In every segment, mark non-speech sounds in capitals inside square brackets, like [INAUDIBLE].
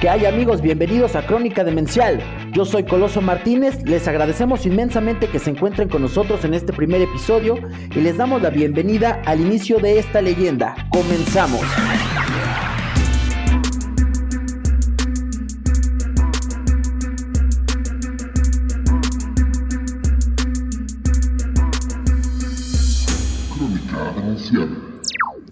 ¿Qué hay amigos? Bienvenidos a Crónica Demencial. Yo soy Coloso Martínez, les agradecemos inmensamente que se encuentren con nosotros en este primer episodio y les damos la bienvenida al inicio de esta leyenda. Comenzamos.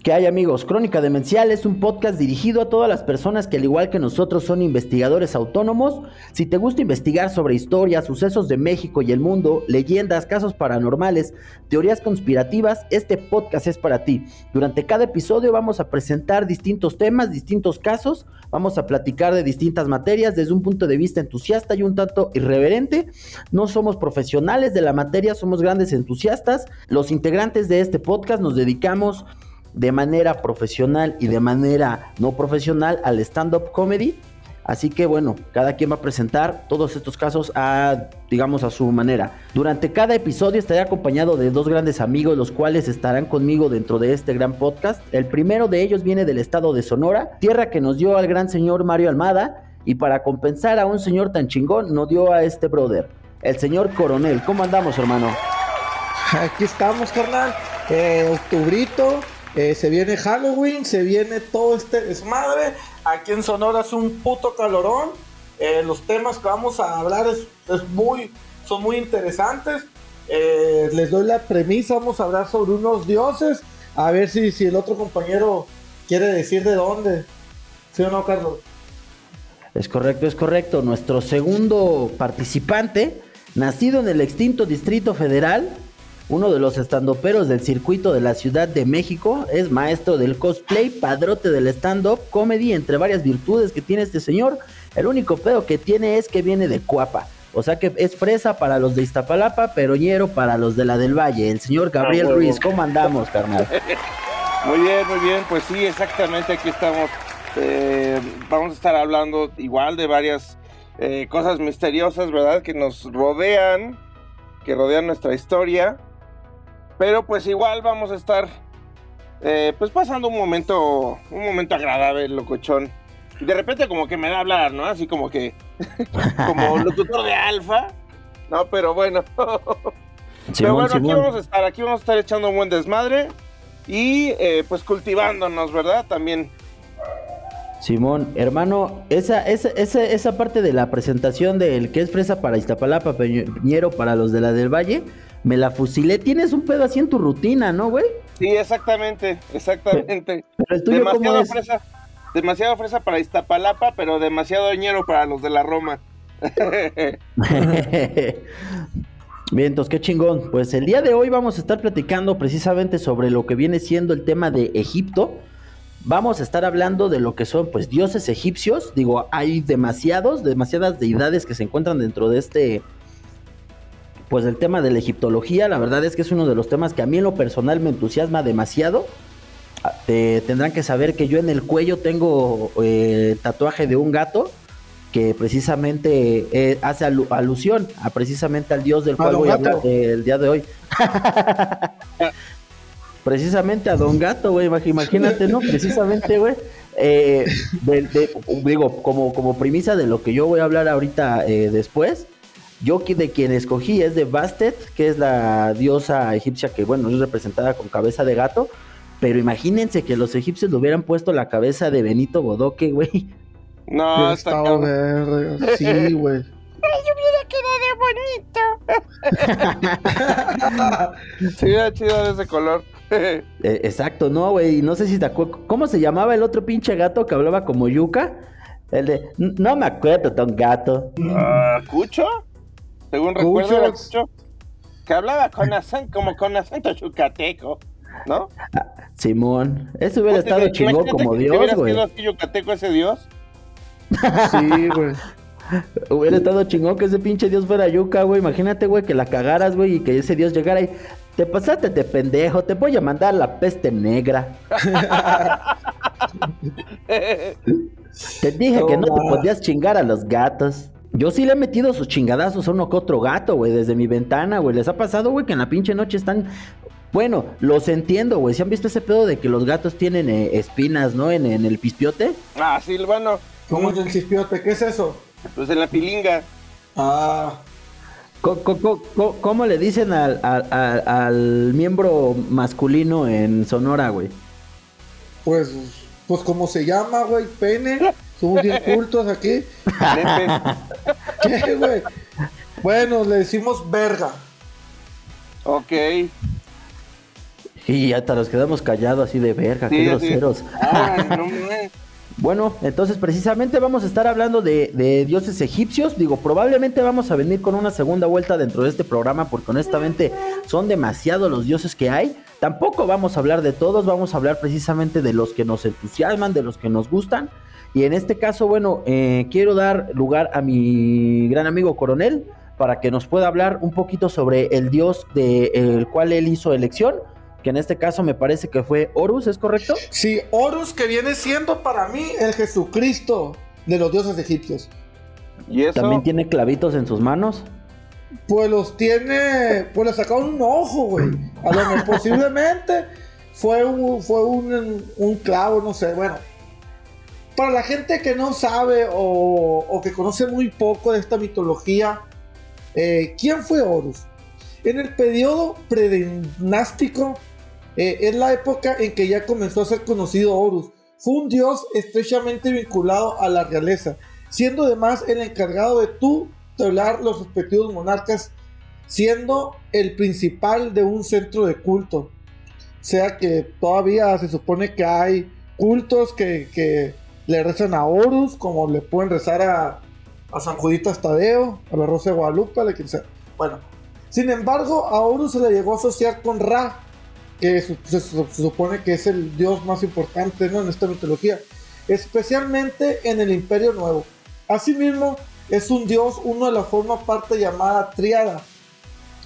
¿Qué hay amigos? Crónica Demencial es un podcast dirigido a todas las personas que al igual que nosotros son investigadores autónomos. Si te gusta investigar sobre historias, sucesos de México y el mundo, leyendas, casos paranormales, teorías conspirativas, este podcast es para ti. Durante cada episodio vamos a presentar distintos temas, distintos casos, vamos a platicar de distintas materias desde un punto de vista entusiasta y un tanto irreverente. No somos profesionales de la materia, somos grandes entusiastas. Los integrantes de este podcast nos dedicamos de manera profesional y de manera no profesional al stand-up comedy. Así que bueno, cada quien va a presentar todos estos casos a, digamos, a su manera. Durante cada episodio estaré acompañado de dos grandes amigos, los cuales estarán conmigo dentro de este gran podcast. El primero de ellos viene del estado de Sonora, tierra que nos dio al gran señor Mario Almada, y para compensar a un señor tan chingón, nos dio a este brother, el señor Coronel. ¿Cómo andamos, hermano? Aquí estamos, carnal. Eh, octubrito, eh, se viene Halloween, se viene todo este desmadre. Aquí en Sonora es un puto calorón. Eh, los temas que vamos a hablar es, muy, son muy interesantes. Eh, les doy la premisa, vamos a hablar sobre unos dioses. A ver si, si el otro compañero quiere decir de dónde. ¿Sí o no, Carlos? Es correcto, es correcto. Nuestro segundo participante, nacido en el extinto Distrito Federal, uno de los estandoperos del circuito de la Ciudad de México, es maestro del cosplay, padrote del stand-up comedy, entre varias virtudes que tiene este señor. El único pedo que tiene es que viene de Cuapa. O sea que es fresa para los de Iztapalapa, pero ñero para los de la del Valle. El señor Gabriel huevo. Ruiz, ¿cómo andamos, carnal? [LAUGHS] Muy bien, muy bien, pues sí, exactamente, aquí estamos. Eh, vamos a estar hablando igual de varias eh, cosas misteriosas, ¿verdad? Que nos rodean, que rodean nuestra historia. Pero pues igual vamos a estar eh, pues pasando un momento, un momento agradable, locochón. Y de repente como que me da a hablar, ¿no? Así como que, [LAUGHS] como locutor de alfa. No, pero bueno. [LAUGHS] pero Simón, bueno, aquí vamos a estar, aquí vamos a estar echando un buen desmadre. Y eh, pues cultivándonos, ¿verdad? También. Simón, hermano, esa, esa, esa, esa parte de la presentación del que es fresa para Iztapalapa, peñero para los de la del Valle, me la fusilé. Tienes un pedo así en tu rutina, ¿no, güey? Sí, exactamente, exactamente. Pero el tuyo, ¿cómo demasiado es? fresa, demasiado fresa para Iztapalapa, pero demasiado ñero para los de la Roma. [LAUGHS] Bien, entonces qué chingón. Pues el día de hoy vamos a estar platicando precisamente sobre lo que viene siendo el tema de Egipto. Vamos a estar hablando de lo que son pues dioses egipcios. Digo, hay demasiados, demasiadas deidades que se encuentran dentro de este pues el tema de la egiptología. La verdad es que es uno de los temas que a mí en lo personal me entusiasma demasiado. Ah, te- tendrán que saber que yo en el cuello tengo eh, tatuaje de un gato que precisamente eh, hace alu- alusión a precisamente al dios del cual voy a hablar el día de hoy. [LAUGHS] precisamente a Don Gato, güey, imag- imagínate, ¿no? Precisamente, güey. eh, de- de- digo, como, como premisa de lo que yo voy a hablar ahorita eh, después, yo de quien escogí es de Bastet, que es la diosa egipcia que, bueno, es representada con cabeza de gato. Pero imagínense que los egipcios le hubieran puesto la cabeza de Benito Bodoque, güey. No, Hubiera está estado cabrón. Sí, [LAUGHS] güey. [LAUGHS] Sí, era chido de ese color. [LAUGHS] Eh, exacto, no, güey. No sé si te acuerdas. ¿Cómo se llamaba el otro pinche gato que hablaba como yuca? El de. "N- No me acuerdo, don gato. Ah, ¿Cucho? Según recuerdo, Cucho. era Cucho. Que hablaba con [LAUGHS] acento, como con acento yucateco, ¿no? Simón. Ese hubiera estado chingón como Dios, hubiera güey. sido así yucateco ese dios. Sí, [LAUGHS] güey. Hubiera estado chingón que ese pinche Dios fuera yuca, güey. Imagínate, güey, que la cagaras, güey, y que ese Dios llegara y. Te pasaste de pendejo, te voy a mandar la peste negra. [LAUGHS] Te dije que no te podías chingar a los gatos. Yo sí le he metido sus chingadazos a uno que otro gato, güey, desde mi ventana, güey. Les ha pasado, güey, que en la pinche noche están. Bueno, los entiendo, güey. ¿Se han visto ese pedo de que los gatos tienen eh, espinas, ¿no? En, en el pispiote. Ah, sí, bueno, ¿Cómo es el chispiote? ¿Qué es eso? Pues en la pilinga. Ah, ¿Cómo le dicen al, al- al- al miembro masculino en Sonora, güey? pues, pues como se llama, güey, pene. [LAUGHS] Somos bien cultos aquí. [LAUGHS] ¿Qué, güey? Bueno, le decimos verga. ok. Y hasta nos quedamos callados así de verga, Sí, qué sí. groseros. Ay, no mames. Bueno, entonces precisamente vamos a estar hablando de, dioses egipcios. Digo, probablemente vamos a venir con una segunda vuelta dentro de este programa porque honestamente son demasiados los dioses que hay. Tampoco vamos a hablar de todos, vamos a hablar precisamente de los que nos entusiasman, de los que nos gustan. Y en este caso, bueno, eh, quiero dar lugar a mi gran amigo Coronel para que nos pueda hablar un poquito sobre el dios del cual él hizo elección, que en este caso me parece que fue Horus, ¿es correcto? Sí, Horus que viene siendo para mí el Jesucristo de los dioses egipcios. Y eso. También tiene clavitos en sus manos. Pues los tiene, pues le sacaron un ojo, güey. A lo mejor [LAUGHS] posiblemente fue un, fue un, un clavo, no sé, bueno. Para la gente que no sabe o, o que conoce muy poco de esta mitología, eh, ¿quién fue Horus? En el periodo predinástico eh, es la época en que ya comenzó a ser conocido Horus. Fue un dios estrechamente vinculado a la realeza, siendo además el encargado de tutelar los respectivos monarcas, siendo el principal de un centro de culto. O sea que todavía se supone que hay cultos que, que le rezan a Horus, como le pueden rezar a, a San Juditas Tadeo, a la Rosa de Guadalupe, a la sea. Bueno, sin embargo, a Horus se le llegó a asociar con Ra, que se supone que es el dios más importante ¿no? en esta mitología, especialmente en el Imperio Nuevo. Asimismo, es un dios, uno de la forma parte llamada Triada,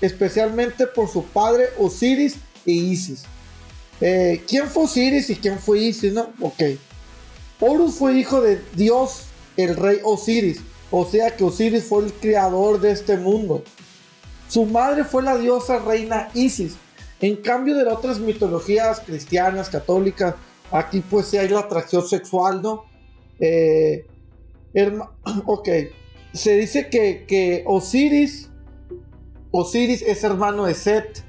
especialmente por su padre Osiris e Isis. Eh, ¿Quién fue Osiris y quién fue Isis? No? Ok. Horus fue hijo de Dios, el rey Osiris, o sea que Osiris fue el creador de este mundo. Su madre fue la diosa reina Isis. En cambio de las otras mitologías cristianas, católicas, aquí pues sí hay la atracción sexual, ¿no? Eh, [CLEARS THROAT] ok. Se dice que, que Osiris, Osiris es hermano de Set.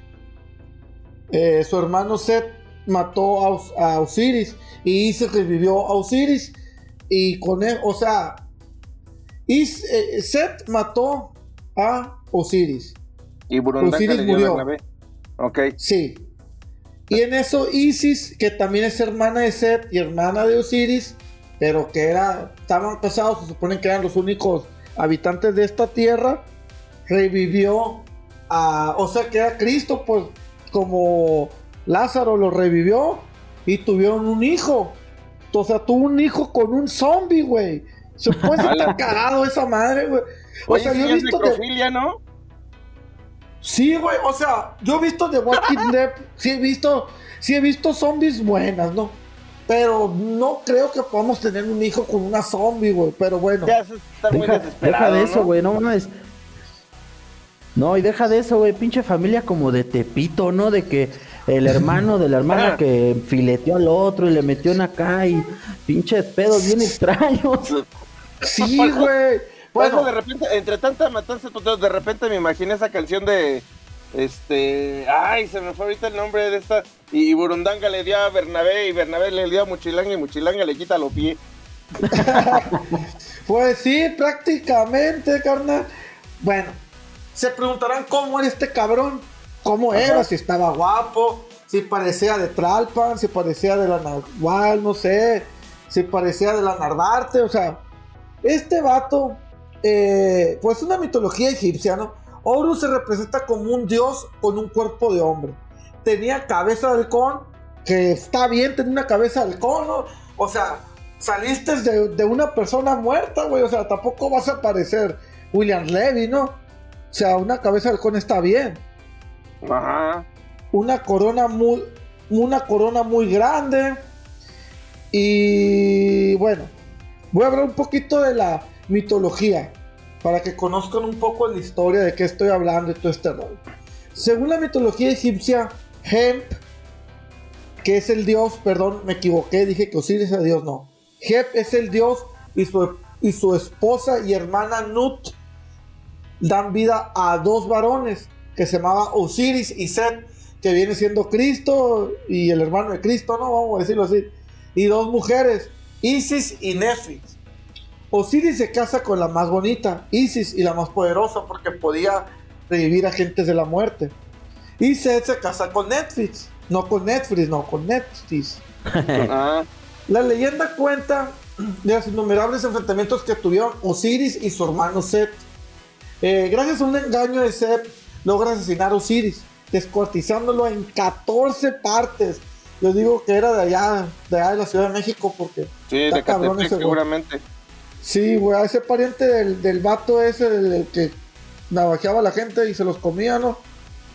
Eh, su hermano Set mató a, Os- a Osiris y Isis revivió a Osiris. Y con él, o sea, Is- eh, Set mató a Osiris. Y Osiris murió. Ok. Sí. Y en eso Isis, que también es hermana de Set y hermana de Osiris, pero que era, estaban casados, se supone que eran los únicos habitantes de esta tierra, revivió a, o sea que era Cristo, pues como Lázaro lo revivió y tuvieron un hijo. O sea, tuvo un hijo con un zombie, güey. Se puede [LAUGHS] estar cagado esa madre, güey. O Oye, sea, yo he es visto de- necrofilia, ¿no? Sí, güey, o sea, yo he visto The Walking [LAUGHS] Dead, sí he visto, sí he visto zombies buenas, ¿no? Pero no creo que podamos tener un hijo con una zombie, güey, pero bueno. Ya se está muy Deja, desesperado. deja de eso, güey, no mames. No, y deja de eso, güey, pinche familia como de Tepito, ¿no? De que el hermano de la hermana [LAUGHS] que fileteó al otro y le metió en acá y pinches pedos bien extraños. Sí, güey. Por eso Bueno, de repente, entre tanta matanza de repente me imaginé esa canción de. Este. Ay, se me fue ahorita el nombre de esta. Y, y Burundanga le dio a Bernabé y Bernabé le dio a Muchilanga y Muchilanga le quita los pies. [LAUGHS] pues sí, prácticamente, carnal. Bueno, se preguntarán cómo era este cabrón, cómo era, si estaba guapo, si parecía de Tralpan, si parecía de la Nahual, no sé, si parecía de la Narvarte, o sea, este vato, eh, pues una mitología egipcia, ¿no? Horus se representa como un dios con un cuerpo de hombre. Tenía cabeza de halcón, que está bien tener una cabeza de halcón, ¿no? O sea, saliste de, de una persona muerta, güey. O sea, tampoco vas a parecer William Levy, ¿no? O sea, una cabeza de halcón está bien. Ajá. Una corona muy. Una corona muy grande. Y bueno, voy a hablar un poquito de la mitología. Para que conozcan un poco la historia de qué estoy hablando y todo este rol. Según la mitología egipcia, Hemp, que es el dios, perdón, me equivoqué, dije que Osiris es el dios, no. Hep es el dios y su, y su esposa y hermana Nut dan vida a dos varones que se llamaba Osiris y Set, que viene siendo Cristo y el hermano de Cristo, ¿no? Vamos a decirlo así. Y dos mujeres, Isis y Nefis. Osiris se casa con la más bonita, Isis, y la más poderosa porque podía revivir a gentes de la muerte. Y Set se casa con Netflix, no con Netflix, no, con Netflix. [LAUGHS] Ah. La leyenda cuenta de los innumerables enfrentamientos que tuvieron Osiris y su hermano Set. Eh, gracias a un engaño de Set, logra asesinar a Osiris, descuartizándolo en 14 partes. Yo digo que era de allá, de allá de la Ciudad de México, porque. Sí, de Catepec, seguramente. Sí, güey, a ese pariente del, del vato ese, del que navajeaba a la gente y se los comía, ¿no?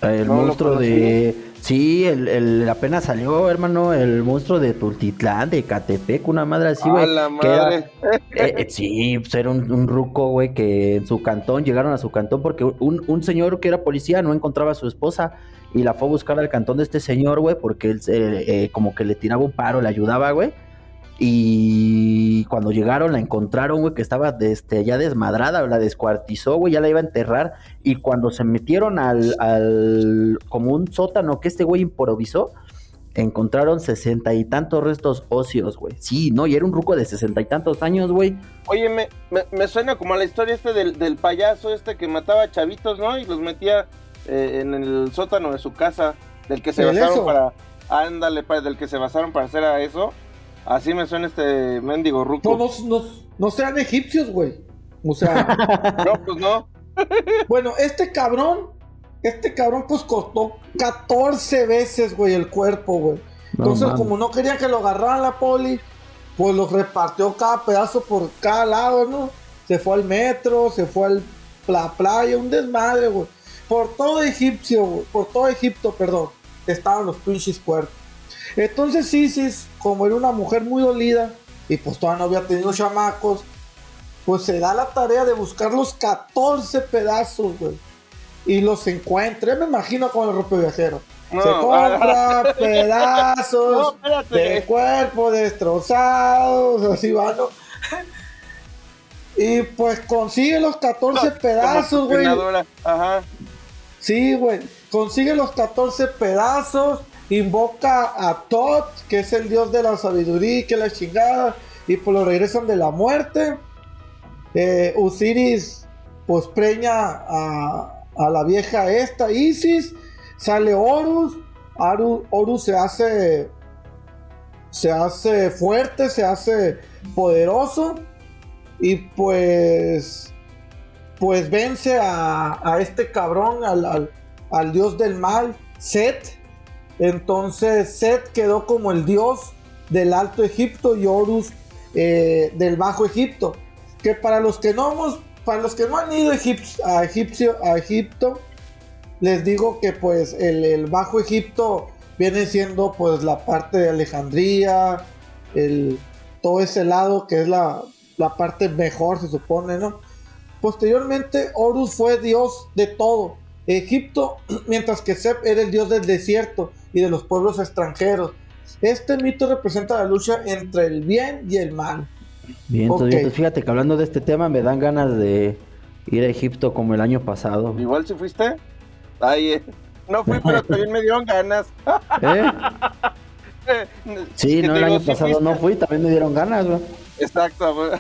El monstruo de. Sí, el, el, apenas salió, hermano, el monstruo de Tultitlán, de Catepec, una madre así, güey. la madre! [LAUGHS] Eh, eh, sí, pues era un, un ruco, güey, que en su cantón, llegaron a su cantón porque un, un, señor que era policía no encontraba a su esposa y la fue a buscar al cantón de este señor, güey, porque él eh, como que le tiraba un paro, le ayudaba, güey. Y cuando llegaron la encontraron, güey, que estaba este, ya desmadrada, la descuartizó, güey, ya la iba a enterrar. Y cuando se metieron al, al como un sótano que este güey improvisó, encontraron sesenta y tantos restos óseos, güey. Sí, no, y era un ruco de sesenta y tantos años, güey. Oye, me, me, suena como a la historia este del, del, payaso este que mataba chavitos, ¿no? Y los metía eh, en el sótano de su casa, del que se basaron para... Ándale, del que se basaron para hacer a eso. Así me suena este mendigo ruco. No, no, no, sean egipcios, güey. O sea. [LAUGHS] no, pues no. bueno, este cabrón, este cabrón, pues costó 14 veces, güey, el cuerpo, güey. Entonces, como no querían que lo agarraran la poli, pues los repartió cada pedazo por cada lado, ¿no? Se fue al metro, se fue a la playa, un desmadre, güey. Por todo Egipcio, güey, por todo Egipto, perdón, estaban los pinches cuerpos. Entonces Isis, como era una mujer muy dolida y pues todavía no había tenido chamacos, pues se da la tarea de buscar los 14 pedazos, güey. Y los encuentra. me imagino con el rope viajero. se compra [LAUGHS] pedazos de cuerpo destrozados, así van. y pues consigue los 14 pedazos, güey. Ajá. Sí, güey. Consigue los 14 pedazos invoca a Tot, que es el dios de la sabiduría y que la chingada, y pues lo regresan de la muerte. Eh, Osiris pues preña a, la vieja esta, Isis, sale Horus, Horus se hace se hace fuerte, se hace poderoso y pues pues vence a, este cabrón, al, al, al dios del mal, Set entonces Set quedó como el dios del Alto Egipto y Horus eh, del Bajo Egipto. Que para los que no hemos, para los que no han ido a, Egipto, les digo que pues el, Bajo Egipto viene siendo pues la parte de Alejandría, el, todo ese lado que es la, la parte mejor se supone, ¿no? Posteriormente Horus fue dios de todo. Egipto, [CLEARS THROAT] mientras que Sep era el dios del desierto y de los pueblos extranjeros. Este mito representa la lucha entre el bien y el mal. Bien, entonces fíjate que hablando de este tema me dan ganas de ir a Egipto como el año pasado. Igual si fuiste. Ay, eh, no fui, pero [LAUGHS] también me dieron ganas. ¿Eh? [LAUGHS] Sí, no, el año pasado no fui, también me dieron ganas, güey. Exacto, güey.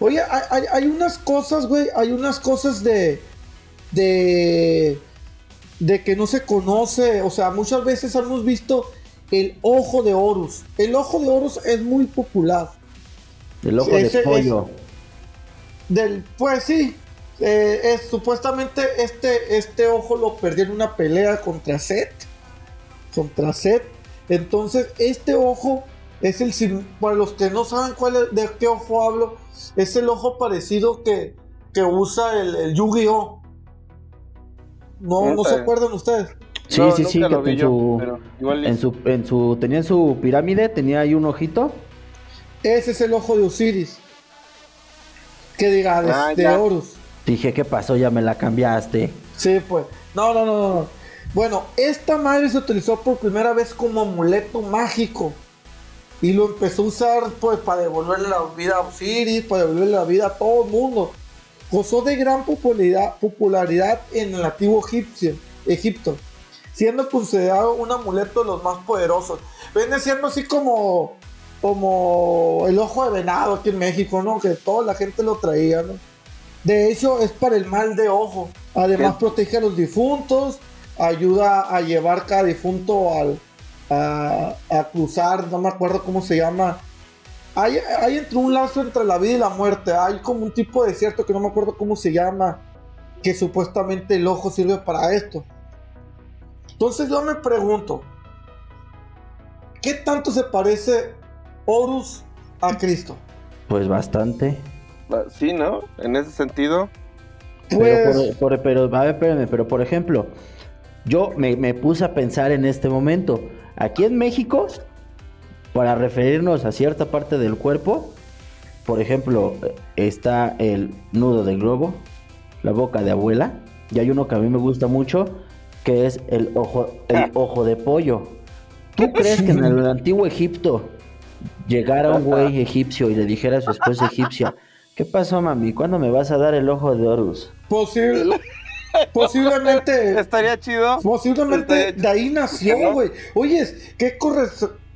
Oye, hay, hay, unas cosas, güey, hay unas cosas de, de de que no se conoce, o sea, muchas veces hemos visto el ojo de Horus. El ojo de Horus es muy popular. El ojo de pollo. del, pues sí, eh, es, supuestamente este, este ojo lo perdió en una pelea contra Set. Contra Set. Entonces, este ojo es el para los que no saben cuál de qué ojo hablo, es el ojo parecido que, que usa el, el Yu-Gi-Oh! No, no se acuerdan ustedes. Sí, sí, sí, que en, su, en, su, en su, tenía en su pirámide, tenía ahí un ojito. Ese es el ojo de Osiris. Que diga, de, ah, Horus. Dije, ¿qué pasó? Ya me la cambiaste. Sí, pues. No, no, no, no. Bueno, esta madre se utilizó por primera vez como amuleto mágico. y lo empezó a usar pues para devolverle la vida a Osiris, para devolverle la vida a todo el mundo. Gozó de gran popularidad, popularidad en el antiguo egipcio, Egipto, siendo considerado un amuleto de los más poderosos. Viene siendo así como, como el ojo de venado aquí en México, ¿no? Que toda la gente lo traía, ¿no? De hecho, es para el mal de ojo. Además, protege a los difuntos, ayuda a llevar cada difunto al, a, cruzar, no me acuerdo cómo se llama. Hay, hay entre un lazo entre la vida y la muerte. Hay como un tipo de desierto que no me acuerdo cómo se llama, que supuestamente el ojo sirve para esto. Entonces yo me pregunto, ¿qué tanto se parece Horus a Cristo? Pues bastante. Ah, sí, ¿no? En ese sentido. Pues... Pero, pero, a ver, espérame, pero por ejemplo, yo me, me puse a pensar en este momento, Aquí en México, para referirnos a cierta parte del cuerpo, por ejemplo, está el nudo del globo, la boca de abuela, y hay uno que a mí me gusta mucho, que es el ojo, el ah. ojo de pollo. ¿Tú [LAUGHS] crees que en el antiguo Egipto llegara un güey [LAUGHS] egipcio y le dijera a su esposa egipcia, ¿qué pasó mami? ¿Cuándo me vas a dar el ojo de Horus? Posible. Posiblemente. [LAUGHS] Estaría chido. Posiblemente de ahí nació, güey. Oye, ¿qué corre?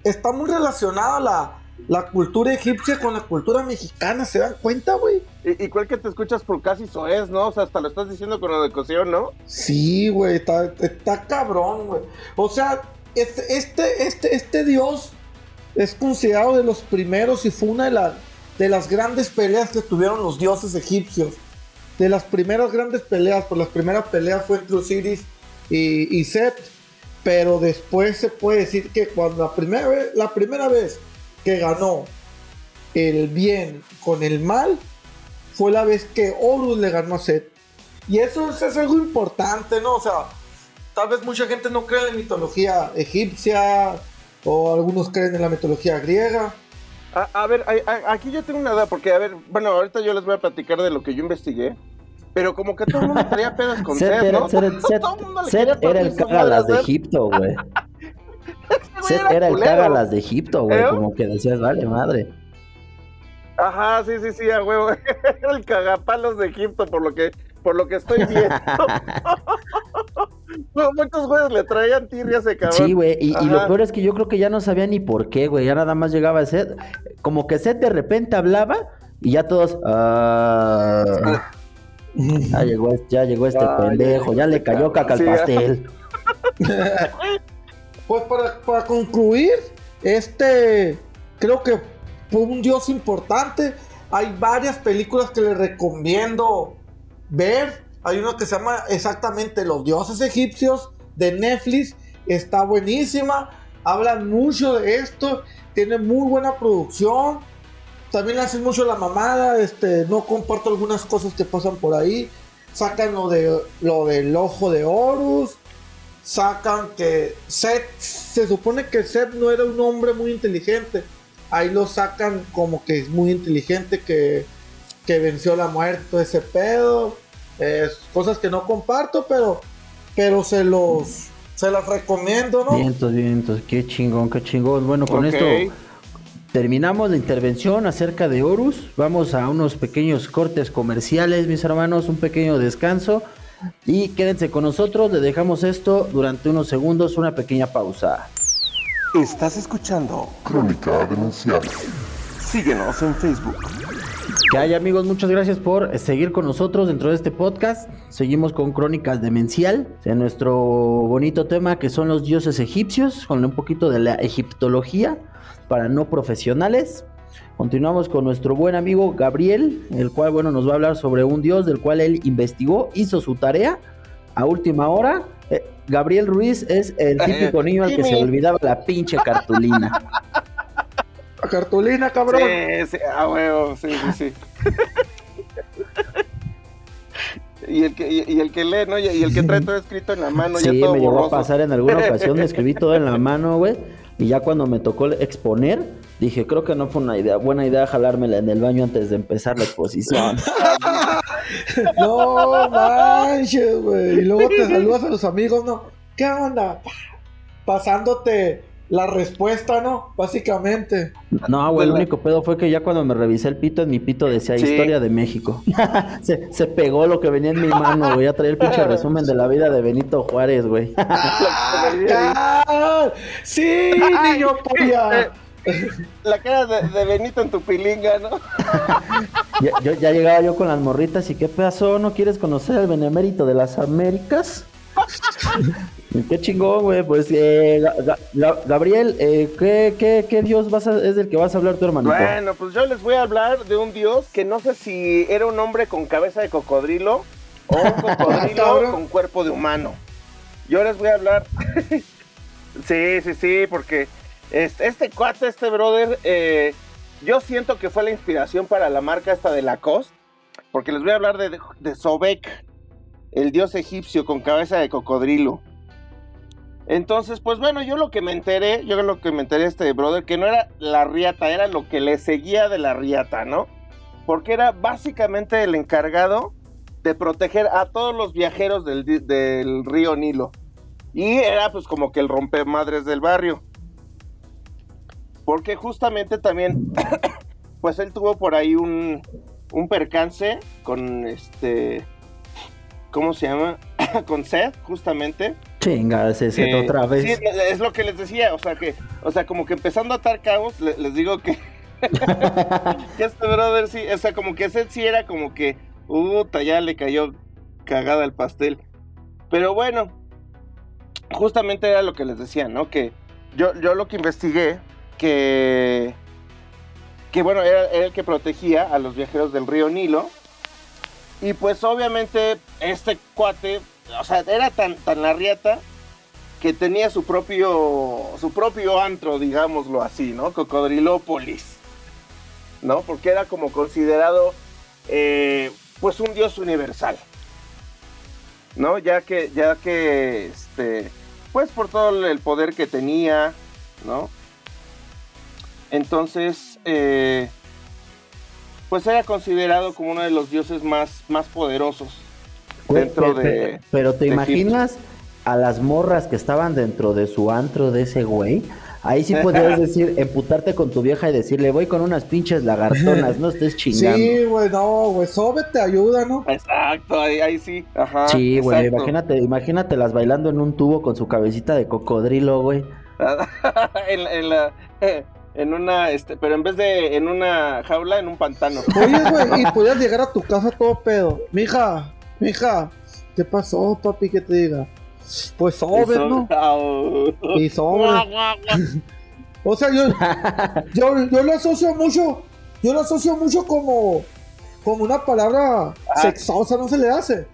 Está muy relacionada la, la cultura egipcia con la cultura mexicana, ¿se dan cuenta, güey? ¿Y, cuál que te escuchas por casi soez, ¿no? O sea, hasta lo estás diciendo con la ¿no? Sí, güey, está, está cabrón, güey. O sea, este, este, este, este dios es considerado de los primeros y fue una de, de las grandes peleas que tuvieron los dioses egipcios de las primeras grandes peleas, por las primeras peleas fue entre Osiris y, y Seth, pero después se puede decir que cuando la primera vez, la primera vez que ganó el bien con el mal fue la vez que Horus le ganó a Seth. Y eso es, algo importante, ¿no? O sea, tal vez mucha gente no cree en la mitología egipcia o algunos creen en la mitología griega. A, ver, aquí yo tengo una duda, porque, a ver, bueno, ahorita yo les voy a platicar de lo que yo investigué. Pero como que todo el mundo traía pedos con [LAUGHS] Seth, ¿no? Seth, era el cágalas de Egipto, güey. Seth era el cágalas de Egipto, güey. Como que decías, vale, madre. Ajá, sí, sí, sí, a huevo. [LAUGHS] Era el cagapalos de Egipto, por lo que, por lo que estoy viendo. [LAUGHS] Muchos güeyes le traían tirria ese cabrón. Sí, güey, y, lo peor es que yo creo que ya no sabía ni por qué, güey. Ya nada más llegaba Seth. Como que Seth de repente hablaba y ya todos. Ah, ya llegó, ya llegó este pendejo, ya le cayó caca al pastel. [LAUGHS] pues para, para concluir, este creo que fue un dios importante. Hay varias películas que le recomiendo ver. Hay una que se llama exactamente Los dioses egipcios de Netflix. Está buenísima. Hablan mucho de esto. Tiene muy buena producción también le hacen mucho la mamada, este, no comparto algunas cosas que pasan por ahí. Sacan lo de lo del ojo de Horus. Sacan que Seth, se supone que Seth no era un hombre muy inteligente. Ahí lo sacan como que es muy inteligente, que, que venció la muerte, ese pedo. cosas que no comparto, pero, pero se los se las recomiendo, ¿no? Vientos, vientos, qué chingón, qué chingón. Bueno, con esto Terminamos la intervención acerca de Horus. Vamos a unos pequeños cortes comerciales, mis hermanos, un pequeño descanso. Y quédense con nosotros, le dejamos esto durante unos segundos, una pequeña pausa. Estás escuchando Crónica Denuncial. Síguenos en Facebook. Que hay amigos, muchas gracias por seguir con nosotros dentro de este podcast. Seguimos con Crónicas Demencial, en nuestro bonito tema que son los dioses egipcios, con un poquito de la egiptología para no profesionales. Continuamos con nuestro buen amigo Gabriel, el cual, bueno, nos va a hablar sobre un dios del cual él investigó, hizo su tarea a última hora. Eh, Gabriel Ruiz es el típico niño al que se olvidaba la pinche cartulina. La cartulina, cabrón. Sí, sí, a huevo, sí, sí, sí. Y el, que, y, el que lee, ¿no? Y, el que trae todo escrito en la mano. Sí, me llegó a pasar en alguna ocasión, me escribí todo en la mano, güey. Y ya cuando me tocó exponer, dije, creo que no fue una idea, buena idea jalármela en el baño antes de empezar la exposición. [LAUGHS] no manches, güey. Y luego te saludas a los amigos, ¿no? ¿Qué onda? Pasándote la respuesta, ¿no? Básicamente. No, güey, el único pedo fue que ya cuando me revisé el pito, en mi pito decía Historia de México. [LAUGHS] se, se, pegó lo que venía en mi mano, güey. Ya traía el pinche resumen de la vida de Benito Juárez, güey. [LAUGHS] ¡Sí, [LAUGHS] niño polla! La cara de, Benito en tu pilinga, ¿no? ya, ya llegaba yo con las morritas y ¿qué pasó? ¿No quieres conocer al benemérito de las Américas? [LAUGHS] Qué chingón, güey. Pues, eh, Gabriel, eh, ¿qué, qué, dios vas es del que vas a hablar tu hermanito? Bueno, pues yo les voy a hablar de un dios que no sé si era un hombre con cabeza de cocodrilo o un [LAUGHS] cocodrilo con cuerpo de humano. Yo les voy a hablar. Sí, sí, sí, porque este, este cuate, este brother, eh, yo siento que fue la inspiración para la marca esta de Lacoste, porque les voy a hablar de, de Sobek, el dios egipcio con cabeza de cocodrilo. Entonces, pues bueno, yo lo que me enteré, yo lo que me enteré este brother, que no era la riata, era lo que le seguía de la riata, ¿no? Porque era básicamente el encargado de proteger a todos los viajeros del, del río Nilo. Y era pues como que el rompemadres del barrio. Porque justamente también, [COUGHS] pues él tuvo por ahí un, un percance con este, ¿cómo se llama? [COUGHS] con Seth, justamente. Chinga, ese Seth otra vez. Sí, es lo que les decía, o sea que, o sea, como que empezando a atar cabos, les digo que, [LAUGHS] [LAUGHS] que este brother sí, o sea, como que Seth sí era como que, puta, ya le cayó cagada el pastel. Pero bueno, justamente era lo que les decía, ¿no? Que yo, yo lo que investigué, que, que bueno, era el que protegía a los viajeros del río Nilo y pues obviamente este cuate, o sea, era tan, tan rieta que tenía su propio, su propio antro, digámoslo así, ¿no? Cocodrilópolis, ¿no? Porque era como considerado, eh, pues, un dios universal, ¿no? Ya que, ya que, este, pues, por todo el poder que tenía, ¿no? Entonces, eh, pues era considerado como uno de los dioses más, más poderosos dentro de. Pero te imaginas a las morras que estaban dentro de su antro de ese güey. Ahí sí podrías decir, emputarte con tu vieja y decirle, voy con unas pinches lagartonas, no estés chingando. Sí, güey, no, güey, sobe te ayuda, ¿no? Exacto, ahí, sí, ajá. Sí, güey, imagínate, imagínate las bailando en un tubo con su cabecita de cocodrilo, güey. [LAUGHS] en, la, [LAUGHS] en una, este, pero en vez de en una jaula, en un pantano. Oye, [LAUGHS] güey, y podías llegar a tu casa todo pedo. Mija, mija, ¿qué pasó, papi? Que te diga. Pues sobre, ¿no? Y sobre. [LAUGHS] o sea, yo, [LAUGHS] yo, yo lo asocio mucho, yo lo asocio mucho como, como una palabra ah. sexosa, ¿no se le hace?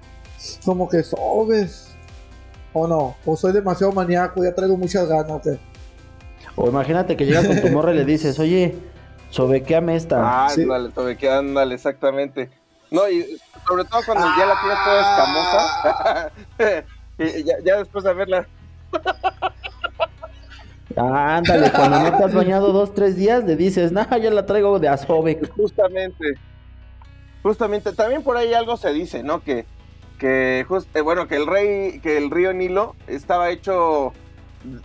Como que sobes. ¿O no? ¿O soy demasiado maníaco? Ya traigo muchas ganas, ¿o o imagínate que llegas con tu morra y le dices, oye, sobequeame esta. Ah, ¿Sí? ándale, ándale, exactamente. No, y sobre todo cuando ya la tienes toda escamosa. [LAUGHS] y ya, ya, después de verla. ándale, [LAUGHS] cuando no te has bañado dos, tres días, le dices, nah, ya la traigo de asobe. Justamente. Justamente. También por ahí algo se dice, ¿no? Que, que eh, bueno, que el rey, que el río Nilo estaba hecho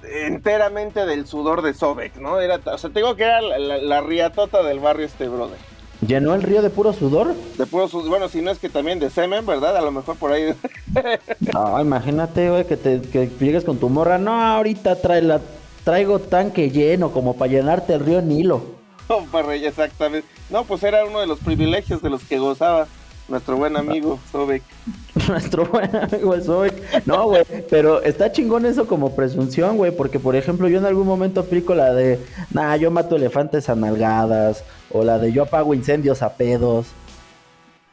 enteramente del sudor de Sobek, ¿no? Era, o sea, te digo que era la, riatota del barrio este brother. ¿Llenó el río de puro sudor? De puro sudor, bueno, si no es que también de semen, ¿verdad? A lo mejor por ahí. no, [LAUGHS] imagínate, güey, que, te, que llegues con tu morra. No, ahorita trae la, traigo tanque lleno como para llenarte el río Nilo. [LAUGHS] Oh, exactamente. No, pues era uno de los privilegios de los que gozaba. Nuestro buen amigo Sobek. [LAUGHS] Nuestro buen amigo Sobek. No, güey, pero está chingón eso como presunción, güey, porque por ejemplo yo en algún momento aplico la de, nah, yo mato elefantes a nalgadas, o la de yo apago incendios a pedos.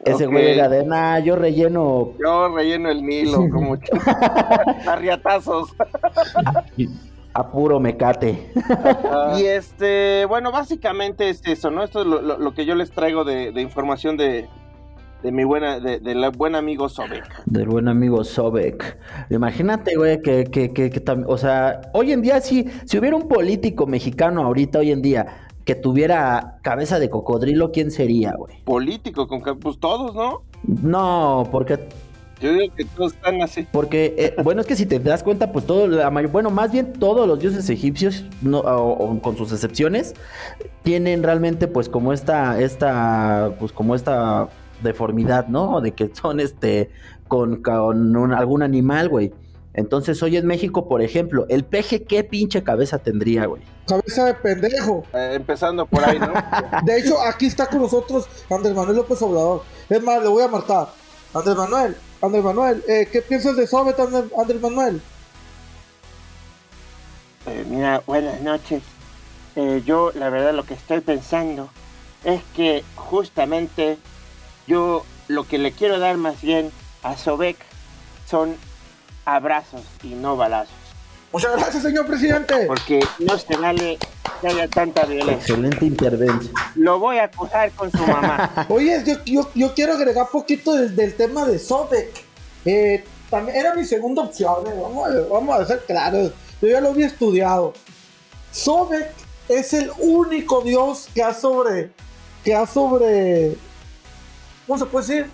Ese güey era de, nah, yo relleno. Yo relleno el Nilo, como [LAUGHS] arriatazos. a puro mecate. y este, bueno, básicamente es eso, ¿no? Esto es lo, que yo les traigo de información de, de mi buena, de, del buen amigo Sobek. Del buen amigo Sobek. Imagínate, güey, que, que, que, que o sea, hoy en día si, si hubiera un político mexicano ahorita, hoy en día, que tuviera cabeza de cocodrilo, ¿quién sería, güey? Político, con pues todos, ¿no? No, porque Yo digo que todos están así. Porque, eh, bueno, es que si te das cuenta, pues todo, la bueno, más bien todos los dioses egipcios, no, con sus excepciones, tienen realmente, pues, como esta, esta, pues, como esta deformidad, ¿no? De que son, este, con, con algún animal, güey. Entonces, hoy en México, por ejemplo, el peje, ¿qué pinche cabeza tendría, güey? Cabeza de pendejo. Eh, empezando por ahí, ¿no? [LAUGHS] de hecho, aquí está con nosotros Andrés Manuel López Obrador. Es más, le voy a marcar. Andrés Manuel, Andrés Manuel, eh, ¿qué piensas de Sobet, Andrés Manuel? Eh, mira, buenas noches. yo, la verdad, lo que estoy pensando es que justamente yo lo que le quiero dar más bien a Sobek son abrazos y no balazos. Muchas gracias, señor presidente. Porque no se vale que haya tanta violencia. Excelente intervención. Lo voy a acusar con su mamá. [LAUGHS] Oye, yo, yo, quiero agregar poquito del, tema de Sobek. Eh, también era mi segunda opción, eh. vamos, a, vamos a ser claros. Yo ya lo había estudiado. Sobek es el único dios que ha sobre. que ha sobre. ¿Cómo se puede decir?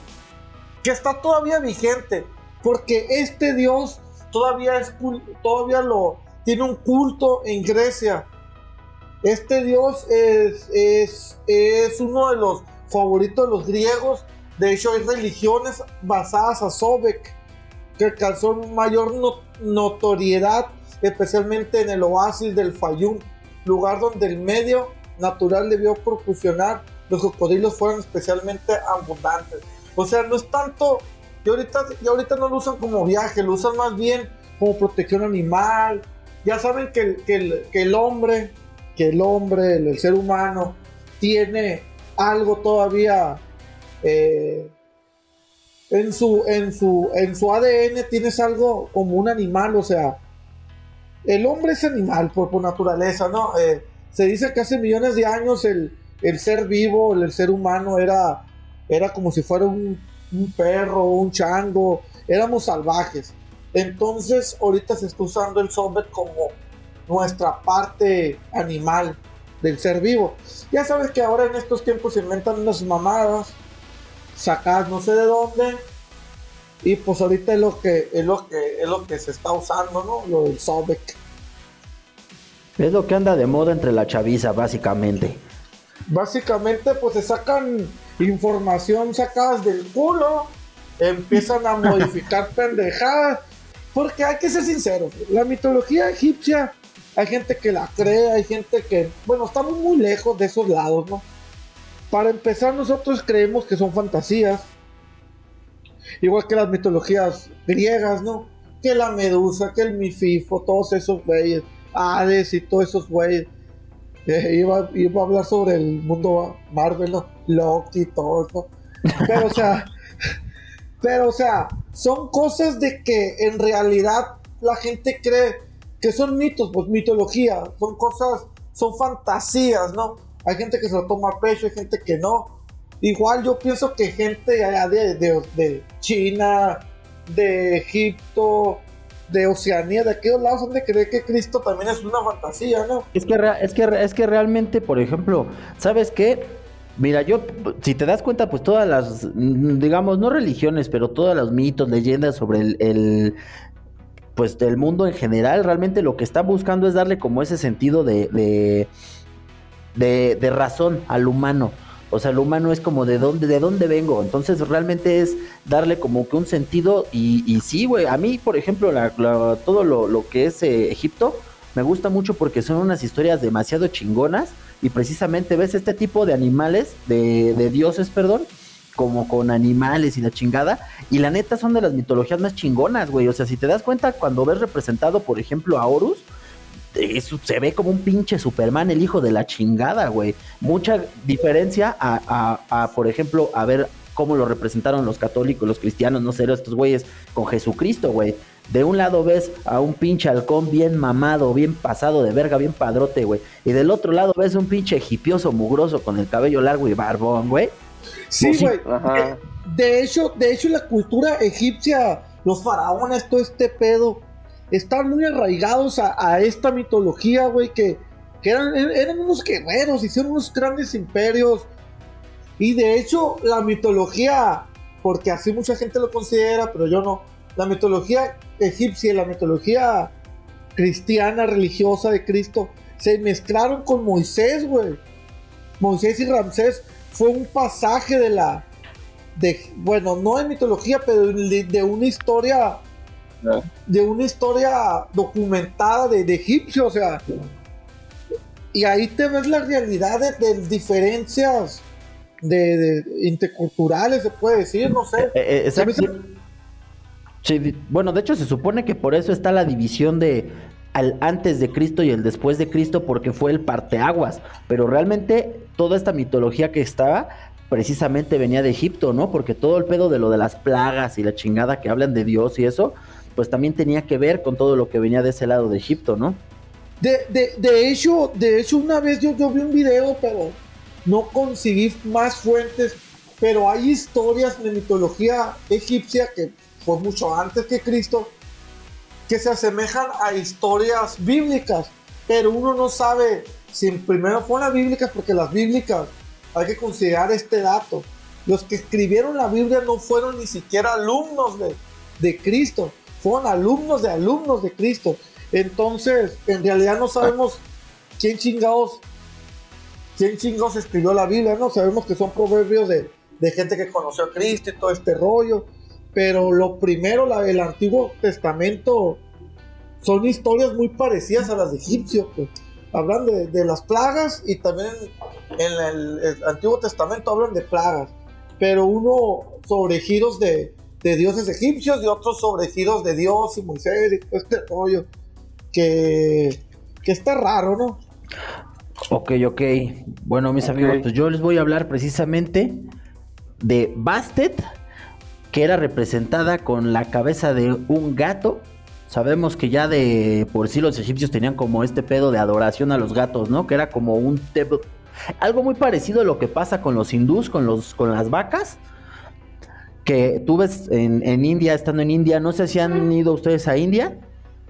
Que está todavía vigente porque este Dios todavía es todavía lo tiene un culto en Grecia. Este Dios es, es, es uno de los favoritos de los griegos. De hecho, hay religiones basadas a Sobek que alcanzó mayor notoriedad, especialmente en el oasis del Fayum, lugar donde el medio natural debió proporcionar los cocodrilos fueron especialmente abundantes. O sea, no es tanto y ahorita, y ahorita no lo usan como viaje, lo usan más bien como protección animal. Ya saben que, que, el, hombre, que el hombre, el, ser humano, tiene algo todavía eh, en, su, en, su, en su ADN, tienes algo como un animal, o sea, el hombre es animal por, por naturaleza, ¿no? Eh, se dice que hace millones de años el, el ser vivo, el, ser humano era, era como si fuera un un perro, un chango, éramos salvajes. Entonces ahorita se está usando el sombet como nuestra parte animal del ser vivo. Ya sabes que ahora en estos tiempos se inventan unas mamadas, sacadas no sé de dónde, y pues ahorita es lo que es lo que es lo que se está usando, ¿no? Lo del Sobek. Es lo que anda de moda entre la chaviza, básicamente. Básicamente, pues se sacan información sacadas del culo, empiezan a modificar [LAUGHS] pendejadas. Porque hay que ser sinceros, la mitología egipcia, hay gente que la cree, hay gente que, bueno, estamos muy lejos de esos lados, ¿no? Para empezar, nosotros creemos que son fantasías, igual que las mitologías griegas, ¿no? Que la medusa, que el mififo, todos esos güeyes, Hades y todos esos güeyes. Eh, iba, iba, a hablar sobre el mundo Marvel, ¿no? Loki, todo eso. Pero, o sea, [LAUGHS] pero, o sea, son cosas de que en realidad la gente cree que son mitos, pues mitología, son cosas, son fantasías, ¿no? Hay gente que se lo toma a pecho, hay gente que no. Igual yo pienso que gente allá de, de, de China, de Egipto, de Oceanía, de aquellos lados donde cree que Cristo también es una fantasía, ¿no? Es que, es que, es que realmente, por ejemplo, ¿sabes qué? Mira, yo, si te das cuenta, pues todas las, digamos, no religiones, pero todos los mitos, leyendas sobre el, pues del mundo en general, realmente lo que están buscando es darle como ese sentido de, de, de, de razón al humano. O sea, el humano es como de dónde, de dónde vengo. Entonces realmente es darle como que un sentido. Y, y sí, güey. A mí, por ejemplo, todo lo, que es eh, Egipto me gusta mucho porque son unas historias demasiado chingonas. Y precisamente ves este tipo de animales, de, de dioses, perdón, como con animales y la chingada. Y la neta son de las mitologías más chingonas, güey. O sea, si te das cuenta, cuando ves representado, por ejemplo, a Horus se ve como un pinche Superman, el hijo de la chingada, güey. Mucha diferencia a, por ejemplo, a ver cómo lo representaron los católicos, los cristianos, no sé, estos güeyes con Jesucristo, güey. De un lado ves a un pinche halcón bien mamado, bien pasado de verga, bien padrote, güey. Y del otro lado ves un pinche hipioso mugroso con el cabello largo y barbón, güey. Sí, güey. de hecho, de hecho, la cultura egipcia, los faraones, todo este pedo, están muy arraigados a, esta mitología, güey, que, eran, eran, unos guerreros, hicieron unos grandes imperios. Y de hecho, la mitología porque así mucha gente lo considera, pero yo no. La mitología egipcia y la mitología cristiana, religiosa de Cristo, se mezclaron con Moisés, güey. Moisés y Ramsés fue un pasaje de la, bueno, no de mitología, pero de, una historia, de una historia documentada de, de egipcio, o sea, y ahí te ves la realidad de, diferencias de, interculturales, se puede decir, no sé. Eh, eh, bueno, de hecho se supone que por eso está la división de al antes de Cristo y el después de Cristo porque fue el parteaguas, pero realmente toda esta mitología que estaba precisamente venía de Egipto, ¿no? Porque todo el pedo de lo de las plagas y la chingada que hablan de Dios y eso, pues también tenía que ver con todo lo que venía de ese lado de Egipto, ¿no? De, de, hecho, de hecho, una vez yo, yo vi un video, pero no conseguí más fuentes. Pero hay historias de mitología egipcia que fue mucho antes que Cristo, que se asemejan a historias bíblicas. Pero uno no sabe si primero fueron las bíblicas, porque las bíblicas hay que considerar este dato. Los que escribieron la Biblia no fueron ni siquiera alumnos de, de Cristo, fueron alumnos de alumnos de Cristo. Entonces, en realidad no sabemos quién chingados, quién chingados escribió la Biblia, no sabemos que son proverbios de, gente que conoció a Cristo y todo este rollo. Pero lo primero, el Antiguo Testamento, son historias muy parecidas a las de egipcios. Pues. Hablan de, las plagas y también en el, Antiguo Testamento hablan de plagas. Pero uno sobre giros de, de dioses egipcios y otros sobre giros de Dios y Moisés y todo este rollo que, está raro, ¿no? Ok, ok. Bueno, mis amigos, pues yo les voy a hablar precisamente de Bastet, que era representada con la cabeza de un gato. Sabemos que ya de por sí los egipcios tenían como este pedo de adoración a los gatos, ¿no? Que era como un algo muy parecido a lo que pasa con los hindús, con los con las vacas. Que tú ves en, en India, estando en India, no sé si han ido ustedes a India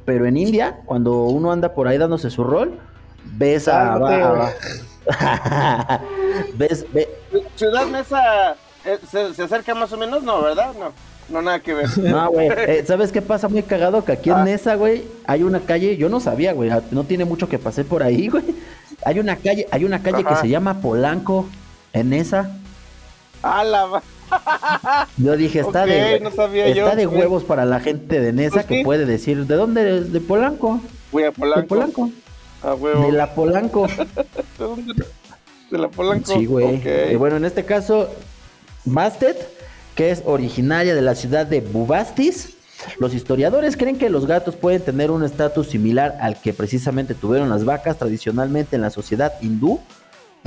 pero en India, cuando uno anda por ahí dándose su rol, ves a... [LAUGHS] ves, Ciudad Mesa eh, se, acerca más o menos, no, ¿verdad? No. No, nada que ver. No, güey. [LAUGHS] Eh, ¿Sabes qué pasa muy cagado? Que aquí en ah. Nesa, güey, hay una calle, yo no sabía, güey, no tiene mucho que pasar por ahí, [LAUGHS] güey. Hay una calle, hay una calle que se llama Polanco en Nesa. A la yo dije, está de está de huevos para la gente de Nesa pues que puede decir, ¿de dónde eres? ¿De Polanco? Voy a Polanco. De Polanco. De la Polanco. [LAUGHS] ¿De dónde? De la Polanco. Sí, güey. Y bueno, en este caso, Bastet, que es originaria de la ciudad de Bubastis. Los historiadores creen que los gatos pueden tener un estatus similar al que precisamente tuvieron las vacas tradicionalmente en la sociedad hindú,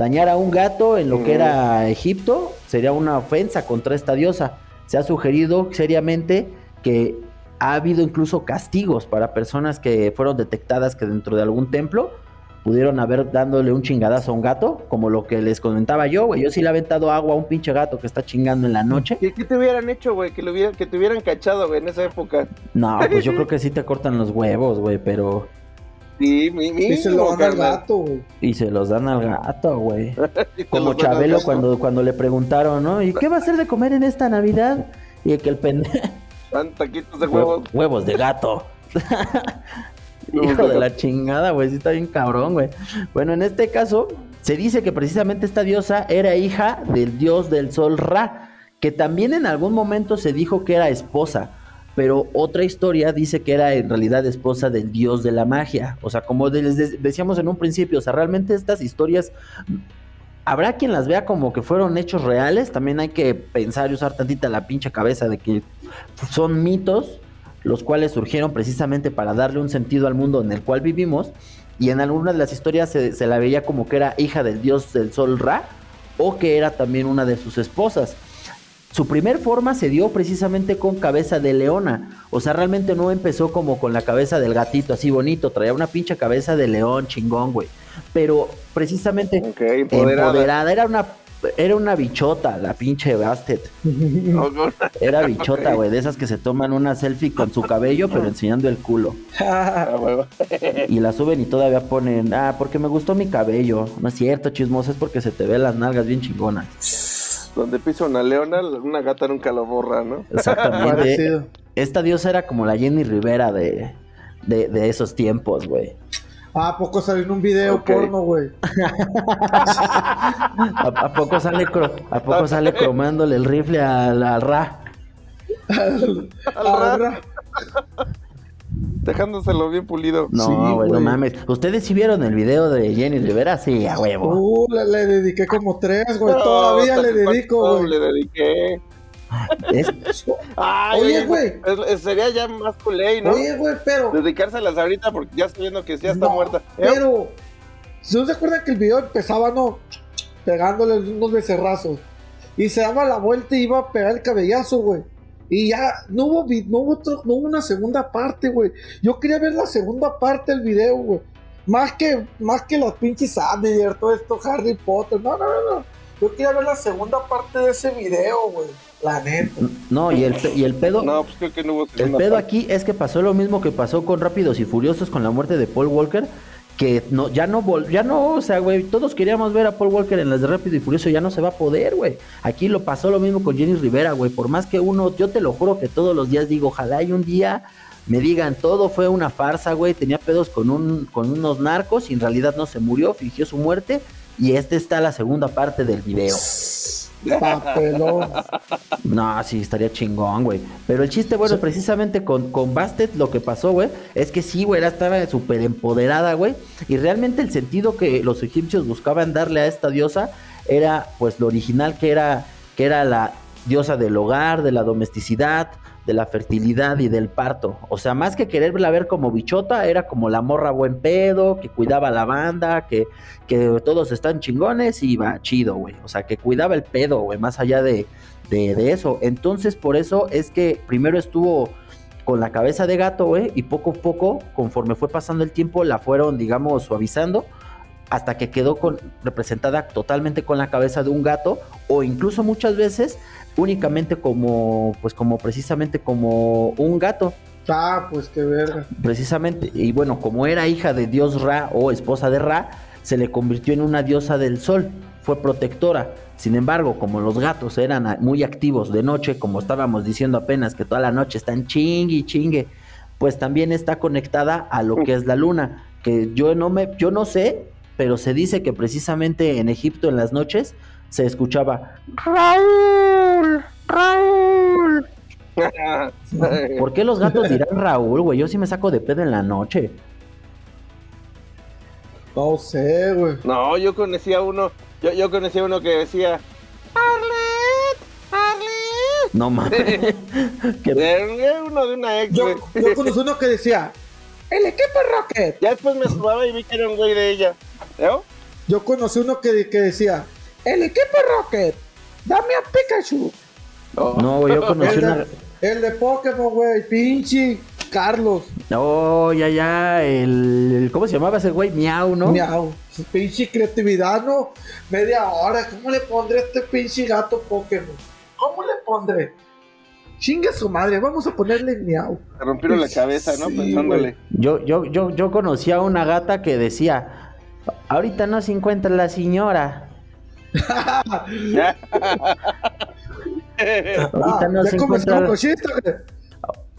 Dañar a un gato en lo que era Egipto sería una ofensa contra esta diosa. Se ha sugerido seriamente que ha habido incluso castigos para personas que fueron detectadas que dentro de algún templo pudieron haber dándole un chingadazo a un gato, como lo que les comentaba yo, güey. Yo sí le he aventado agua a un pinche gato que está chingando en la noche. ¿Qué, qué te hubieran hecho, güey? Que, hubieran, que te hubieran cachado, güey, en esa época. No, pues yo [LAUGHS] creo que sí te cortan los huevos, güey, pero... Y se los dan al gato, güey. Y se los dan al gato, güey. [LAUGHS] Como Chabelo cuando, cuando le preguntaron, ¿no? ¿Y qué va a hacer de comer en esta Navidad? Y que el pendejo... taquitos de huevos. Huevos de gato. [LAUGHS] Hijo de la chingada, güey. Sí está bien cabrón, güey. Bueno, en este caso, se dice que precisamente esta diosa era hija del dios del sol Ra, que también en algún momento se dijo que era esposa pero otra historia dice que era en realidad esposa del dios de la magia. O sea, como les decíamos en un principio, o sea, realmente estas historias habrá quien las vea como que fueron hechos reales, también hay que pensar y usar tantita la pincha cabeza de que son mitos, los cuales surgieron precisamente para darle un sentido al mundo en el cual vivimos, y en algunas de las historias se, se la veía como que era hija del dios del sol Ra, o que era también una de sus esposas. Su primer forma se dio precisamente con cabeza de leona. O sea, realmente no empezó como con la cabeza del gatito así bonito. Traía una pinche cabeza de león chingón, güey. Pero precisamente empoderada. Era una era una bichota, la pinche Bastet. Era bichota, güey, de esas que se toman una selfie con su cabello, pero enseñando el culo. y la suben y todavía ponen, ah, porque me gustó mi cabello. No es cierto, chismoso, es porque se te ve las nalgas bien chingonas. Donde pisa una leona, una gata nunca lo borra, ¿no? Exactamente. Esta diosa era como la Jenny Rivera de, de, de esos tiempos, güey. Ah, ¿A poco salió en un video porno, güey? [LAUGHS] ¿A, a poco sale cro- a poco sale cromándole el rifle al, al Ra? Ahora, Dejándoselo bien pulido. No, Sí, güey, no mames. ¿Ustedes sí vieron el video de Jenny Rivera? Sí, a huevo. Uh, le, le dediqué como tres, güey. No, Todavía le ¿cuánto dedico, güey. Le dediqué. Es- Ay, Oye, güey. sería ya más culé, ¿no? Oye, güey, pero. Dedicárselas ahorita porque ya estoy viendo que ya está No, muerta. ¿Eh? Pero. ¿No se acuerdan que el video empezaba, no? Pegándole unos becerrazos. Y se daba la vuelta y iba a pegar el cabellazo, güey. Y ya no hubo, vi- no hubo, otro- no hubo una segunda parte, güey. Yo quería ver la segunda parte del video, güey. Más que, más que las pinches Sandler, todo esto, Harry Potter. No, no, no, no. Yo quería ver la segunda parte de ese video, güey. La neta. no, y el, y el pedo. No, pues creo que no hubo El pedo parte. aquí es que pasó lo mismo que pasó con Rápidos y Furiosos con la muerte de Paul Walker. Que no, ya no, vol- ya no, o sea, güey, todos queríamos ver a Paul Walker en las de Rápido y Furioso, ya no se va a poder, güey. Aquí lo pasó lo mismo con Jenny Rivera, güey. Por más que uno, yo te lo juro que todos los días digo, ojalá y un día me digan, todo fue una farsa, güey. Tenía pedos con, un, con unos narcos y en realidad no se murió, fingió su muerte. Y esta está la segunda parte del video. Papelón. No, sí, estaría chingón, güey. Pero el chiste, bueno, precisamente con, con Bastet lo que pasó, güey, es que sí, güey, estaba súper empoderada, güey. Y realmente el sentido que los egipcios buscaban darle a esta diosa era, pues, lo original que era, que era la diosa del hogar, de la domesticidad, de la fertilidad y del parto. O sea, más que quererla ver como bichota, era como la morra buen pedo, que cuidaba la banda, que, que todos están chingones y va chido, güey. O sea, que cuidaba el pedo, güey, más allá de, de, de eso. Entonces, por eso es que primero estuvo con la cabeza de gato, güey, y poco a poco, conforme fue pasando el tiempo, la fueron, digamos, suavizando hasta que quedó con, representada totalmente con la cabeza de un gato, o incluso muchas veces únicamente como, pues como precisamente como un gato. Ah, pues qué verga. Precisamente, y bueno, como era hija de dios Ra o esposa de Ra, se le convirtió en una diosa del sol, fue protectora. Sin embargo, como los gatos eran muy activos de noche, como estábamos diciendo apenas que toda la noche están chingue y chingue, pues también está conectada a lo que es la luna, que yo no me yo no sé, pero se dice que precisamente en Egipto en las noches se escuchaba Raúl, Raúl. [LAUGHS] ¿Por qué los gatos dirán Raúl, güey? Yo sí me saco de pedo en la noche. No sé, güey. No, yo conocía uno, yo, yo conocía uno que decía, Arlet, Arlet. No mames. [LAUGHS] Que- Era uno de una ex, Yo, conocí uno que decía, el equipo Rocket. Ya después me sumaba y vi que era un güey de ella. ¿No? Yo conocí uno que, que decía, el equipo Rocket, dame a Pikachu. No, güey, yo conocí El una. de, el de Pokémon, güey, pinche Carlos. No, ya, ya. El, el- ¿Cómo se llamaba ese güey? Miau, ¿no? Miau. Su pinche creatividad, ¿no? Media hora. ¿Cómo le pondré a este pinche gato Pokémon? ¿Cómo le pondré? Chinga su madre, vamos a ponerle miau. Se rompieron la cabeza, ¿no? Sí, Pensándole. Yo, yo, yo, yo conocí a una gata que decía: Ahorita no se encuentra la señora. Ahorita no Ah, se como encuentra.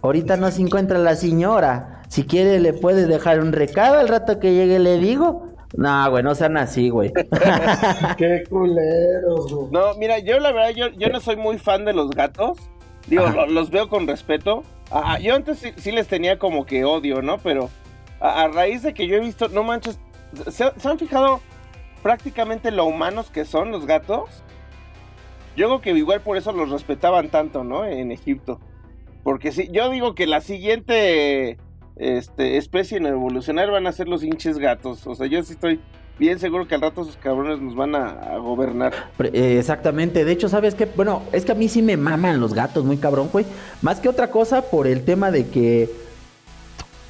Ahorita no se encuentra la señora. Si quiere, le puede dejar un recado al rato que llegue, le digo. No, güey, no sean así, güey. [LAUGHS] Qué culeros, güey. No, mira, yo la verdad, yo, yo no soy muy fan de los gatos. Digo, lo- los veo con respeto. Ah, yo antes sí, sí les tenía como que odio, ¿no? Pero a, a raíz de que yo he visto, no manches, ¿se, se han fijado prácticamente lo humanos que son los gatos? Yo creo que igual por eso los respetaban tanto, ¿no? En Egipto. Porque sí, yo digo que la siguiente este, especie en evolucionar van a ser los hinches gatos. O sea, yo sí estoy bien seguro que al rato esos cabrones nos van a, gobernar. Eh, exactamente. De hecho, ¿sabes qué? Bueno, es que a mí sí me maman los gatos, muy cabrón, güey. Más que otra cosa por el tema de que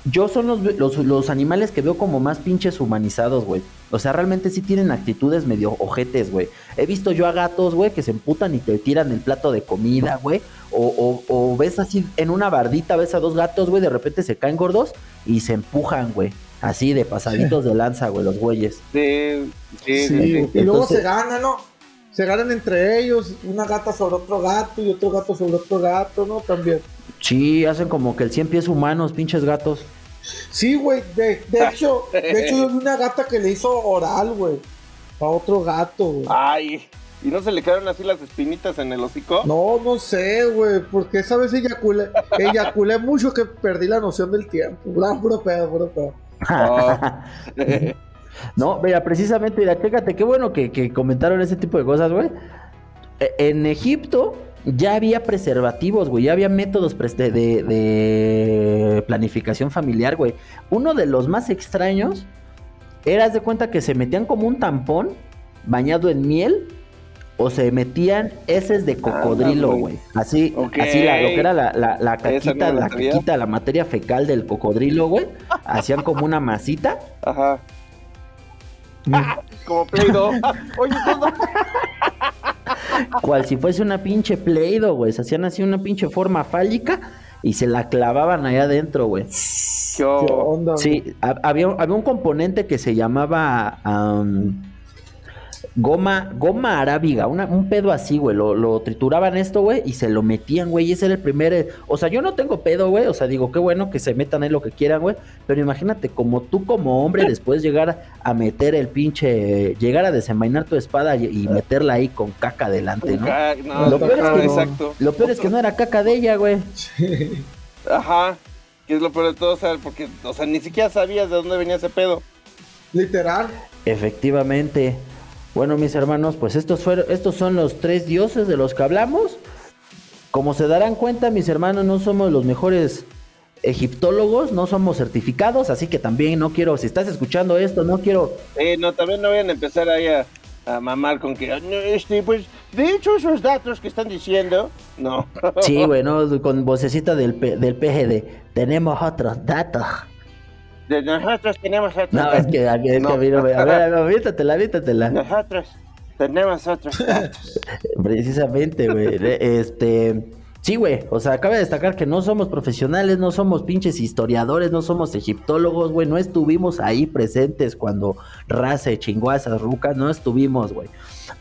yo son los, los, los animales que veo como más pinches humanizados, güey. O sea, realmente sí tienen actitudes medio ojetes, güey. He visto yo a gatos, güey, que se emputan y te tiran el plato de comida, güey. O, o, o ves así en una bardita, ves a dos gatos, güey, de repente se caen gordos y se empujan, güey. Así de pasaditos de lanza, güey, los güeyes. Sí, sí, Sí, sí, sí. y luego Entonces- se gana, ¿no? Se ganan entre ellos, una gata sobre otro gato y otro gato sobre otro gato, ¿no? También. Sí, hacen como que el 100 pies humanos, pinches gatos. Sí, güey, de, de [LAUGHS] hecho, de hecho yo vi una gata que le hizo oral, güey, a otro gato, güey. Ay, ¿y no se le quedaron así las espinitas en el hocico? No, no sé, güey, porque esa vez eyaculé, eyaculé mucho que perdí la noción del tiempo. Puro pedo, puro pedo. [LAUGHS] [LAUGHS] No, mira, precisamente, mira, fíjate, qué bueno que, que comentaron ese tipo de cosas, güey. E- En Egipto ya había preservativos, güey, ya había métodos de, de- de planificación familiar, güey. Uno de los más extraños era, de cuenta que se metían como un tampón bañado en miel o se metían heces de cocodrilo, güey. Así, así la, lo que era la, la, la Esa no caquita, la caquita, la materia fecal del cocodrilo, güey. Hacían como una masita. Ajá. [LAUGHS] Como Play-Doh. [LAUGHS] Oye, todo. Cual si fuese una pinche Play-Doh, güey. Se hacían así una pinche forma fálica y se la clavaban allá adentro, güey. Sí, ha- había, había un componente que se llamaba am, goma, goma arábiga, una- un pedo así, güey. Lo, lo trituraban esto, güey, y se lo metían, güey. Y ese era el primer. O sea, yo no tengo pedo, güey. O sea, digo, qué bueno que se metan ahí lo que quieran, güey. Pero imagínate, como tú, como hombre, después llegar a meter el pinche. Llegar a desenvainar tu espada y, y meterla ahí con caca adelante, ¿no? No, Lo peor es no, que no. exacto. Lo peor es que no era caca de ella, güey. Ajá. Que es lo peor de todo, o sea, porque, o sea, ni siquiera sabías de dónde venía ese pedo. Literal. Efectivamente. Bueno, mis hermanos, pues estos fueron, estos son los tres dioses de los que hablamos. Como se darán cuenta, mis hermanos, no somos los mejores egiptólogos, no somos certificados, así que también no quiero, si estás escuchando esto, no quiero, Eh, no, también no vayan a empezar ahí a, a mamar con que, "Ah, no, este, pues, de hecho, esos datos que están diciendo, no. sí, [LAUGHS] güey, ¿no? con vocecita del, del PGD, tenemos otros datos. De nosotros tenemos otros. No, es que, es que a mí no me- a ver, aviéntatela, aviéntatela. Nosotros tenemos otros datos. [LAUGHS] Precisamente, güey. Este. Sí, güey. O sea, cabe destacar que no somos profesionales, no somos pinches historiadores, no somos egiptólogos, güey. No estuvimos ahí presentes cuando Raza chingó a esas rucas, no estuvimos, güey.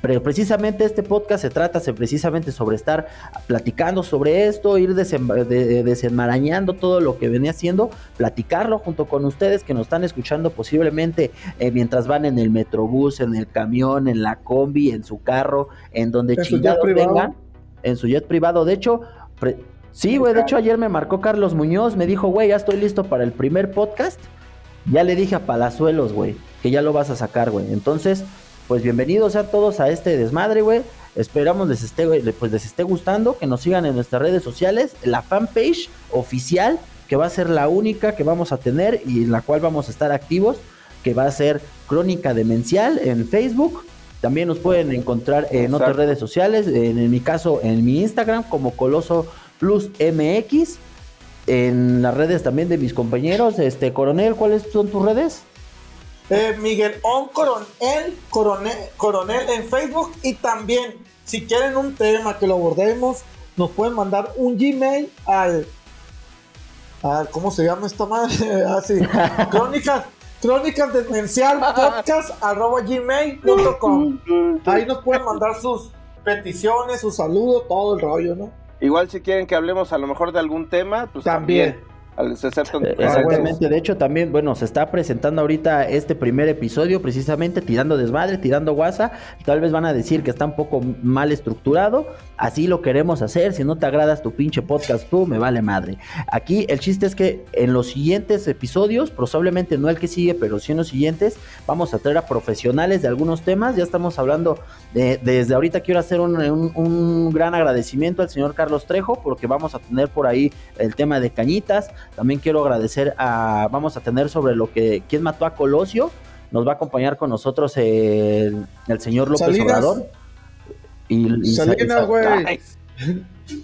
Pero precisamente este podcast se trata se- precisamente sobre estar platicando sobre esto, ir de- desenmarañando todo lo que venía haciendo, platicarlo junto con ustedes que nos están escuchando posiblemente eh, mientras van en el metrobús, en el camión, en la combi, en su carro, en donde En chingados vengan, en su jet privado. De hecho, pre- sí, güey, de hecho ayer me marcó Carlos Muñoz, me dijo, güey, ya estoy listo para el primer podcast. Ya le dije a Palazuelos, güey, que ya lo vas a sacar, güey. Entonces, pues bienvenidos a todos a este desmadre, güey. Esperamos les esté, pues les esté gustando, que nos sigan en nuestras redes sociales, la fanpage oficial, que va a ser la única que vamos a tener y en la cual vamos a estar activos, que va a ser Crónica Demencial en Facebook. También nos pueden encontrar en otras redes sociales, en, en mi caso en mi Instagram como Coloso Plus MX, en las redes también de mis compañeros. Este, Coronel, ¿cuáles son tus redes? Eh, Miguel On Coronel, Coronel, Coronel en Facebook y también si quieren un tema que lo abordemos, nos pueden mandar un Gmail al, al ¿cómo se llama esta madre? [LAUGHS] Así, [LAUGHS] crónicas, crónicas demencial podcast arroba gmail.com. Ahí nos pueden mandar sus peticiones, sus saludos, todo el rollo, ¿no? Igual si quieren que hablemos a lo mejor de algún tema, pues También. también. Al Eh, presentes. Exactamente, de hecho también, bueno, se está presentando ahorita este primer episodio precisamente tirando desmadre, tirando guasa, tal vez van a decir que está un poco mal estructurado, así lo queremos hacer, si no te agradas tu pinche podcast tú, me vale madre. Aquí el chiste es que en los siguientes episodios, probablemente no el que sigue, pero sí en los siguientes, vamos a traer a profesionales de algunos temas, ya estamos hablando de, desde ahorita quiero hacer un, un- un gran agradecimiento al señor Carlos Trejo, porque vamos a tener por ahí el tema de cañitas, también quiero agradecer a, vamos a tener sobre lo que, quién mató a Colosio, nos va a acompañar con nosotros el, el señor López Salinas. Obrador. Y, y Salinas, güey.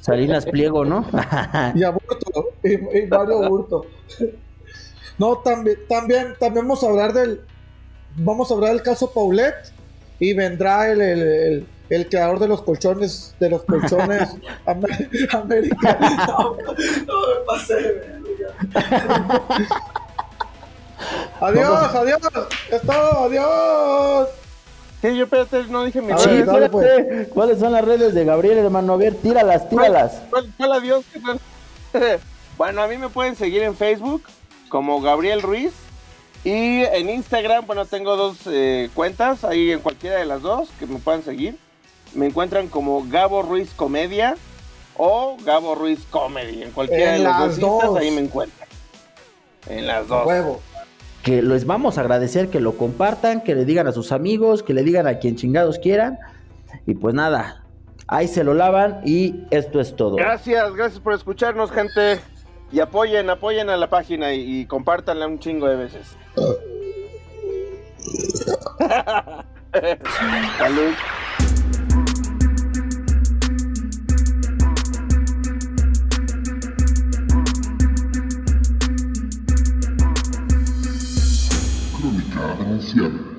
Salinas Pliego, ¿no? [LAUGHS] Y Aburto, y, y Mario Aburto. No, también, también, también vamos a hablar del, vamos a hablar del caso Paulette y vendrá el, el, el, el creador de los colchones, de los colchones [LAUGHS] Am- América. [LAUGHS] No, no me pasé. Adiós, adiós, es todo, adiós. ¿Qué? Yo espérate, no dije mi Sí, dale, espérate. ¿Cuáles son las redes de Gabriel, hermano? A ver, tíralas, tíralas. ¿Cuál, cuál adiós? ¿Qué tal? [LAUGHS] bueno, a mí me pueden seguir en Facebook como Gabriel Ruiz. Y en Instagram, bueno, tengo dos eh, cuentas, ahí en cualquiera de las dos que me puedan seguir. Me encuentran como Gabo Ruiz Comedia o Gabo Ruiz Comedy. En cualquiera En de las dos, dos. ahí me encuentran. En las dos. Huevo. Que les vamos a agradecer que lo compartan, que le digan a sus amigos, que le digan a quien chingados quieran. Y pues nada, ahí se lo lavan y esto es todo. Gracias, gracias por escucharnos, gente. Y apoyen, apoyen a la página y, y compártanla un chingo de veces. [LAUGHS] Salud. Crónica Demencial.